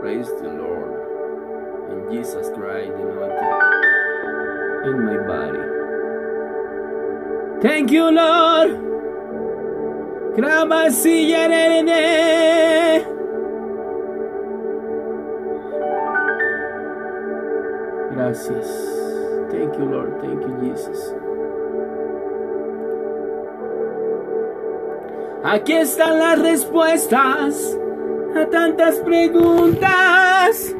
Praise the Lord. And Jesus Christ anointed in my body. Thank you, Lord. Gracias, nene. Gracias. Thank you, Lord. Thank you, Jesus. Aquí están las respuestas a tantas preguntas.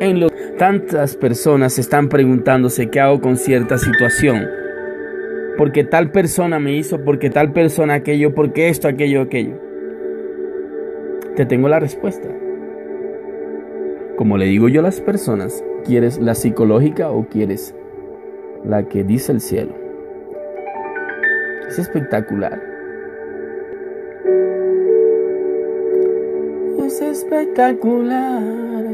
En lo tantas personas están preguntándose qué hago con cierta situación. Porque tal persona me hizo, porque tal persona aquello, porque esto, aquello, aquello. Te tengo la respuesta. Como le digo yo a las personas, ¿quieres la psicológica o quieres la que dice el cielo? Es espectacular. Es espectacular.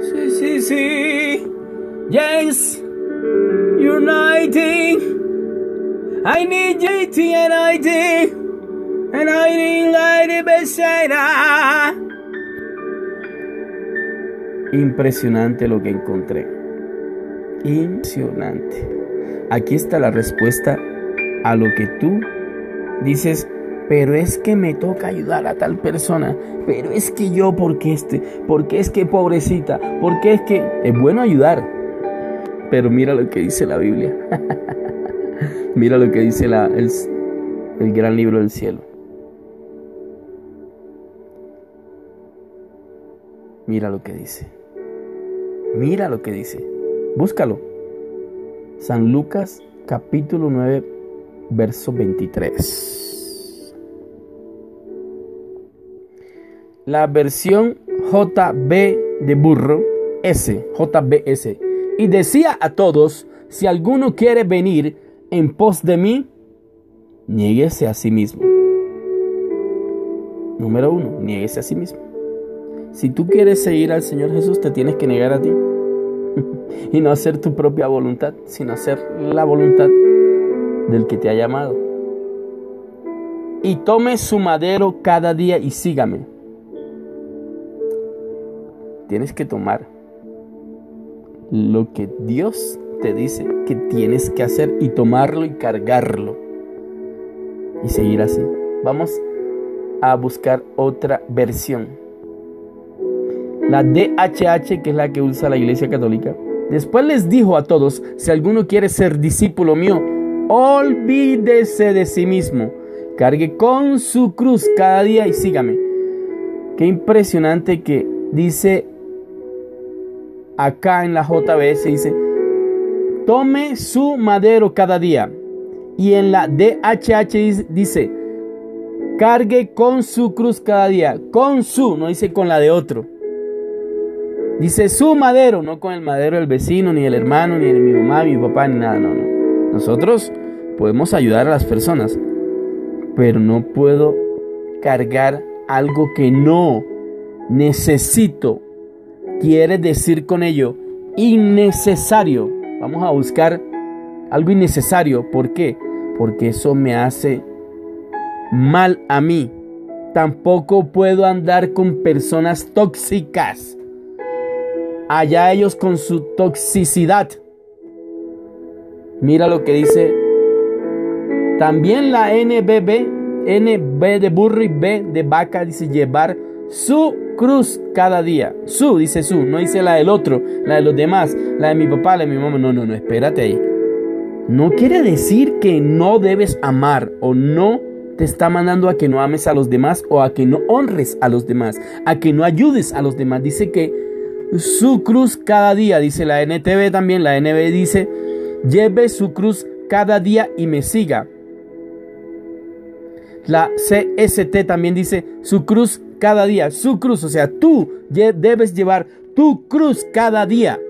Sí, sí, sí. Yes. Uniting. I need JT and ID. And I need Besera. Impresionante lo que encontré. Impresionante. Aquí está la respuesta a lo que tú dices, pero es que me toca ayudar a tal persona, pero es que yo, porque este, porque es que pobrecita, porque es que es bueno ayudar, pero mira lo que dice la Biblia, mira lo que dice el, el gran libro del cielo. Mira lo que dice. Mira lo que dice. Búscalo. San Lucas capítulo 9 verso 23. La versión JB de burro, S, JBS. Y decía a todos, si alguno quiere venir en pos de mí, niéguese a sí mismo. Número uno, niéguese a sí mismo. Si tú quieres seguir al Señor Jesús, te tienes que negar a ti. y no hacer tu propia voluntad, sino hacer la voluntad del que te ha llamado. Y tome su madero cada día y sígame. Tienes que tomar lo que Dios te dice que tienes que hacer y tomarlo y cargarlo. Y seguir así. Vamos a buscar otra versión la DHH, que es la que usa la Iglesia Católica. Después les dijo a todos, si alguno quiere ser discípulo mío, olvídese de sí mismo, cargue con su cruz cada día y sígame. Qué impresionante que dice acá en la JBS, dice, tome su madero cada día. Y en la DHH dice, cargue con su cruz cada día. Con su, no dice con la de otro. Dice su madero, no con el madero del vecino, ni el hermano, ni de mi mamá, mi papá, ni nada, no, no. Nosotros podemos ayudar a las personas, pero no puedo cargar algo que no necesito. Quiere decir con ello innecesario. Vamos a buscar algo innecesario. ¿Por qué? Porque eso me hace mal a mí. Tampoco puedo andar con personas tóxicas allá ellos con su toxicidad. Mira lo que dice también la NBB, NB de burro y B de vaca, dice llevar su cruz cada día. Su, dice su, no dice la del otro, la de los demás, la de mi papá, la de mi mamá. No, no, no, espérate ahí. No quiere decir que no debes amar o no te está mandando a que no ames a los demás o a que no honres a los demás, a que no ayudes a los demás. Dice que su cruz cada día, dice la NTV también, la NB dice, lleve su cruz cada día y me siga. La CST también dice, su cruz cada día, su cruz, o sea, tú debes llevar tu cruz cada día.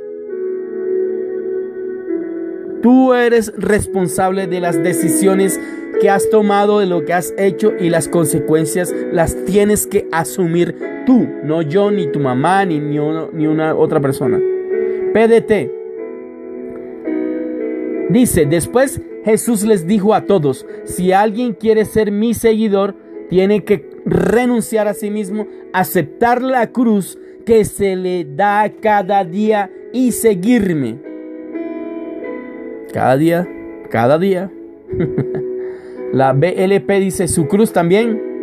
Tú eres responsable de las decisiones que has tomado, de lo que has hecho y las consecuencias las tienes que asumir tú, no yo, ni tu mamá, ni, ni, ni una otra persona. PDT. Dice, después Jesús les dijo a todos, si alguien quiere ser mi seguidor, tiene que renunciar a sí mismo, aceptar la cruz que se le da cada día y seguirme. Cada día, cada día. La BLP dice su cruz también.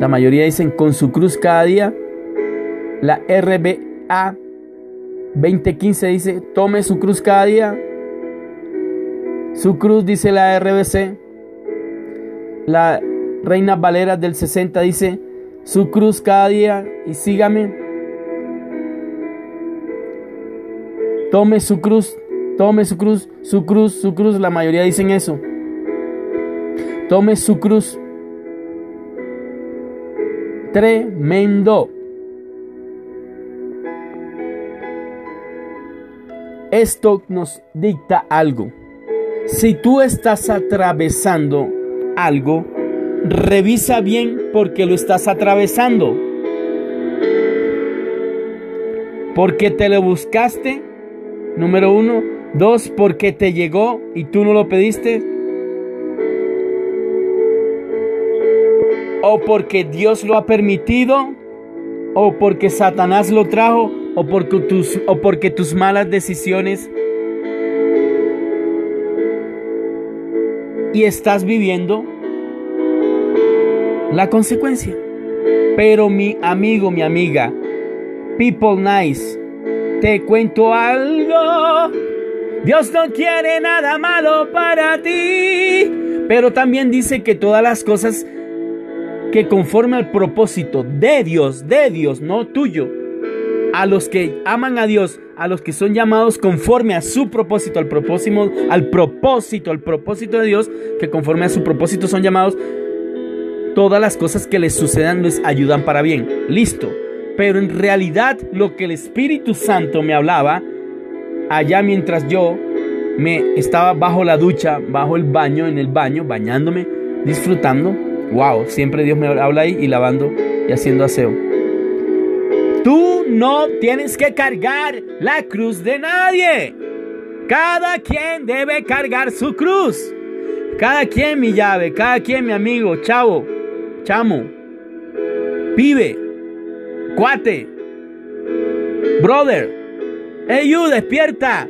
La mayoría dicen con su cruz cada día. La RBA 2015 dice tome su cruz cada día. Su cruz dice la RBC. La Reina Valera del 60 dice su cruz cada día y sígame. Tome su cruz, tome su cruz, su cruz, su cruz. La mayoría dicen eso. Tome su cruz. Tremendo. Esto nos dicta algo. Si tú estás atravesando algo, revisa bien porque lo estás atravesando. Porque te lo buscaste, número uno. Dos, porque te llegó y tú no lo pediste. O porque Dios lo ha permitido. O porque Satanás lo trajo. O porque tus, o porque tus malas decisiones. Y estás viviendo la consecuencia. Pero mi amigo, mi amiga, people nice, te cuento algo. Dios no quiere nada malo para ti. Pero también dice que todas las cosas que conforme al propósito de Dios, de Dios, no tuyo, a los que aman a Dios, a los que son llamados conforme a su propósito, al propósito, al propósito, al propósito de Dios, que conforme a su propósito son llamados, todas las cosas que les sucedan les ayudan para bien. Listo. Pero en realidad lo que el Espíritu Santo me hablaba allá mientras yo me estaba bajo la ducha, bajo el baño, en el baño, bañándome, disfrutando. Wow, siempre Dios me habla ahí y lavando y haciendo aseo. Tú no tienes que cargar la cruz de nadie. Cada quien debe cargar su cruz. Cada quien mi llave, cada quien mi amigo, chavo chamo, pibe, cuate, brother, hey despierta.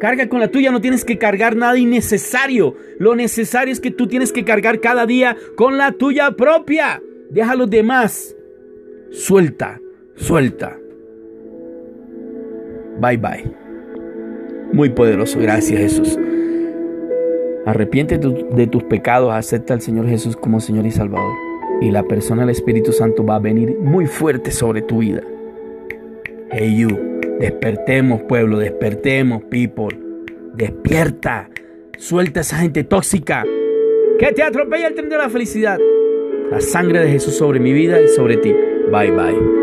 Carga con la tuya, no tienes que cargar nada innecesario. Lo necesario es que tú tienes que cargar cada día con la tuya propia. Deja a los demás. Suelta, suelta. Bye bye. Muy poderoso, gracias Jesús. Arrepiente de tus pecados, acepta al Señor Jesús como Señor y Salvador y la persona del Espíritu Santo va a venir muy fuerte sobre tu vida. Hey you, despertemos pueblo, despertemos people, despierta, suelta a esa gente tóxica que te atropella el tren de la felicidad. La sangre de Jesús sobre mi vida y sobre ti. Bye bye.